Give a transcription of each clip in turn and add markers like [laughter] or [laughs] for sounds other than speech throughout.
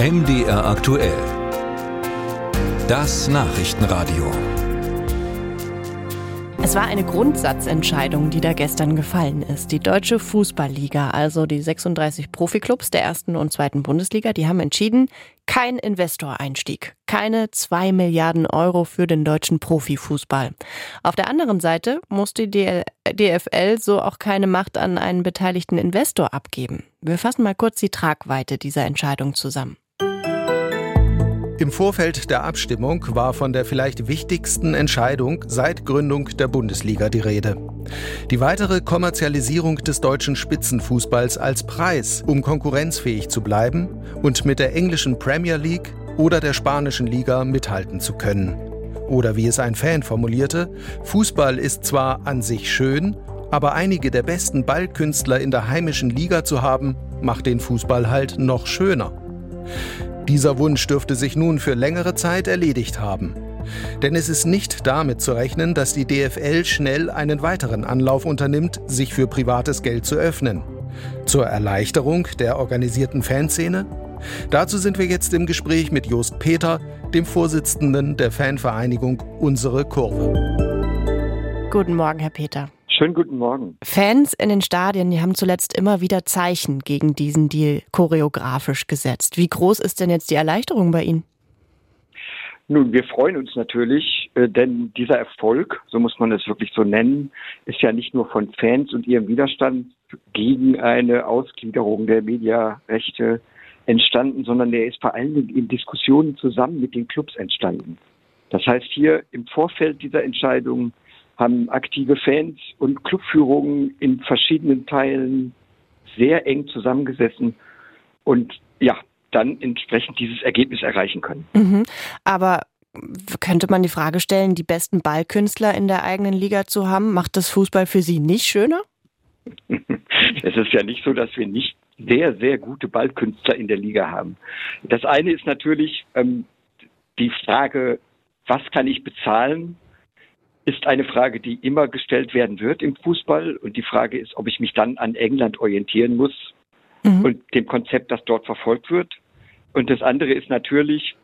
MDR aktuell. Das Nachrichtenradio. Es war eine Grundsatzentscheidung, die da gestern gefallen ist. Die Deutsche Fußballliga, also die 36 Profiklubs der ersten und zweiten Bundesliga, die haben entschieden, kein Investoreinstieg, keine zwei Milliarden Euro für den deutschen Profifußball. Auf der anderen Seite muss die DFL so auch keine Macht an einen beteiligten Investor abgeben. Wir fassen mal kurz die Tragweite dieser Entscheidung zusammen. Im Vorfeld der Abstimmung war von der vielleicht wichtigsten Entscheidung seit Gründung der Bundesliga die Rede. Die weitere Kommerzialisierung des deutschen Spitzenfußballs als Preis, um konkurrenzfähig zu bleiben und mit der englischen Premier League oder der spanischen Liga mithalten zu können. Oder wie es ein Fan formulierte, Fußball ist zwar an sich schön, aber einige der besten Ballkünstler in der heimischen Liga zu haben, macht den Fußball halt noch schöner. Dieser Wunsch dürfte sich nun für längere Zeit erledigt haben. Denn es ist nicht damit zu rechnen, dass die DFL schnell einen weiteren Anlauf unternimmt, sich für privates Geld zu öffnen. Zur Erleichterung der organisierten Fanszene? Dazu sind wir jetzt im Gespräch mit Jost Peter, dem Vorsitzenden der Fanvereinigung Unsere Kurve. Guten Morgen, Herr Peter. Schönen guten Morgen. Fans in den Stadien, die haben zuletzt immer wieder Zeichen gegen diesen Deal choreografisch gesetzt. Wie groß ist denn jetzt die Erleichterung bei Ihnen? Nun, wir freuen uns natürlich, äh, denn dieser Erfolg, so muss man es wirklich so nennen, ist ja nicht nur von Fans und ihrem Widerstand gegen eine Ausgliederung der Mediarechte entstanden, sondern der ist vor allen Dingen in Diskussionen zusammen mit den Clubs entstanden. Das heißt, hier im Vorfeld dieser Entscheidung haben aktive Fans und Clubführungen in verschiedenen Teilen sehr eng zusammengesessen und ja, dann entsprechend dieses Ergebnis erreichen können. Mhm. Aber könnte man die Frage stellen, die besten Ballkünstler in der eigenen Liga zu haben, macht das Fußball für Sie nicht schöner? [laughs] es ist ja nicht so, dass wir nicht sehr, sehr gute Ballkünstler in der Liga haben. Das eine ist natürlich ähm, die Frage, was kann ich bezahlen ist eine Frage, die immer gestellt werden wird im Fußball. Und die Frage ist, ob ich mich dann an England orientieren muss mhm. und dem Konzept, das dort verfolgt wird. Und das andere ist natürlich,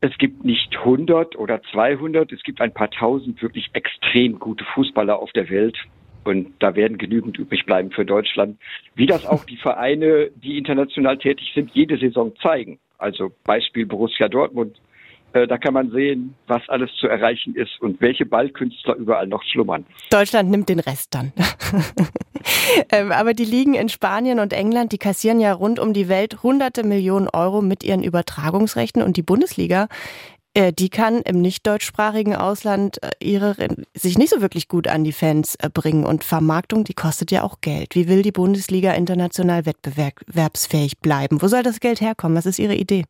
es gibt nicht 100 oder 200, es gibt ein paar tausend wirklich extrem gute Fußballer auf der Welt. Und da werden genügend übrig bleiben für Deutschland. Wie das auch die Vereine, die international tätig sind, jede Saison zeigen. Also Beispiel Borussia Dortmund da kann man sehen, was alles zu erreichen ist und welche Ballkünstler überall noch schlummern. Deutschland nimmt den Rest dann. [laughs] Ähm, aber die Ligen in Spanien und England, die kassieren ja rund um die Welt hunderte Millionen Euro mit ihren Übertragungsrechten und die Bundesliga, äh, die kann im nicht deutschsprachigen Ausland äh, ihre, sich nicht so wirklich gut an die Fans bringen. Und Vermarktung, die kostet ja auch Geld. Wie will die Bundesliga international wettbewerbsfähig bleiben? Wo soll das Geld herkommen? Was ist Ihre Idee?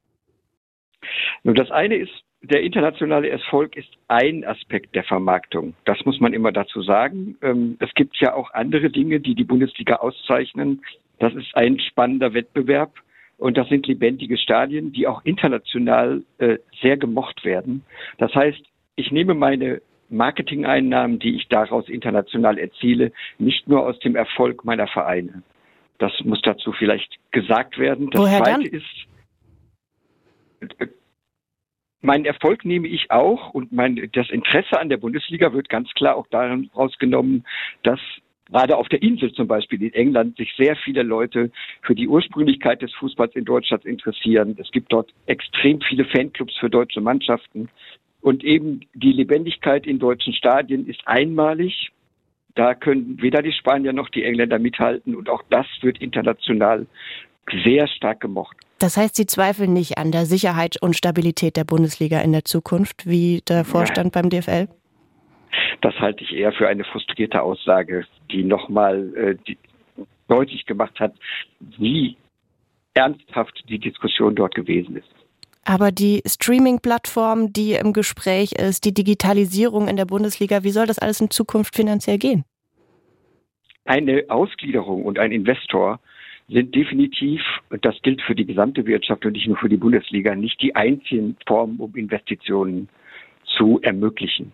Nun, das eine ist, der internationale Erfolg ist ein Aspekt der Vermarktung. Das muss man immer dazu sagen. Ähm, es gibt ja auch andere Dinge, die die Bundesliga auszeichnen. Das ist ein spannender Wettbewerb und das sind lebendige Stadien, die auch international äh, sehr gemocht werden. Das heißt, ich nehme meine Marketingeinnahmen, die ich daraus international erziele, nicht nur aus dem Erfolg meiner Vereine. Das muss dazu vielleicht gesagt werden. Das Woher Zweite dann? ist, Meinen Erfolg nehme ich auch und mein, das Interesse an der Bundesliga wird ganz klar auch daraus genommen, dass gerade auf der Insel zum Beispiel in England sich sehr viele Leute für die Ursprünglichkeit des Fußballs in Deutschland interessieren. Es gibt dort extrem viele Fanclubs für deutsche Mannschaften. Und eben die Lebendigkeit in deutschen Stadien ist einmalig. Da können weder die Spanier noch die Engländer mithalten. Und auch das wird international sehr stark gemocht. Das heißt, Sie zweifeln nicht an der Sicherheit und Stabilität der Bundesliga in der Zukunft, wie der Vorstand ja. beim DFL? Das halte ich eher für eine frustrierte Aussage, die nochmal äh, deutlich gemacht hat, wie ernsthaft die Diskussion dort gewesen ist. Aber die Streaming-Plattform, die im Gespräch ist, die Digitalisierung in der Bundesliga, wie soll das alles in Zukunft finanziell gehen? Eine Ausgliederung und ein Investor sind definitiv, das gilt für die gesamte Wirtschaft und nicht nur für die Bundesliga, nicht die einzigen Formen, um Investitionen zu ermöglichen.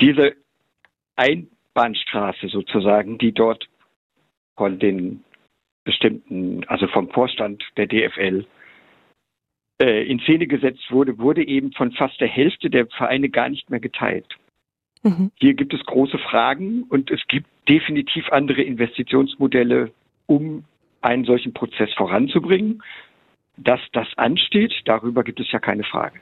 Diese Einbahnstraße sozusagen, die dort von den bestimmten, also vom Vorstand der DFL äh, in Szene gesetzt wurde, wurde eben von fast der Hälfte der Vereine gar nicht mehr geteilt. Mhm. Hier gibt es große Fragen und es gibt definitiv andere Investitionsmodelle, um einen solchen Prozess voranzubringen. Dass das ansteht, darüber gibt es ja keine Frage.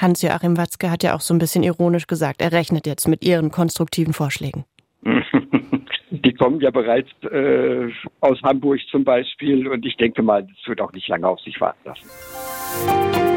Hans-Joachim Watzke hat ja auch so ein bisschen ironisch gesagt, er rechnet jetzt mit Ihren konstruktiven Vorschlägen. [laughs] Die kommen ja bereits äh, aus Hamburg zum Beispiel und ich denke mal, das wird auch nicht lange auf sich warten lassen.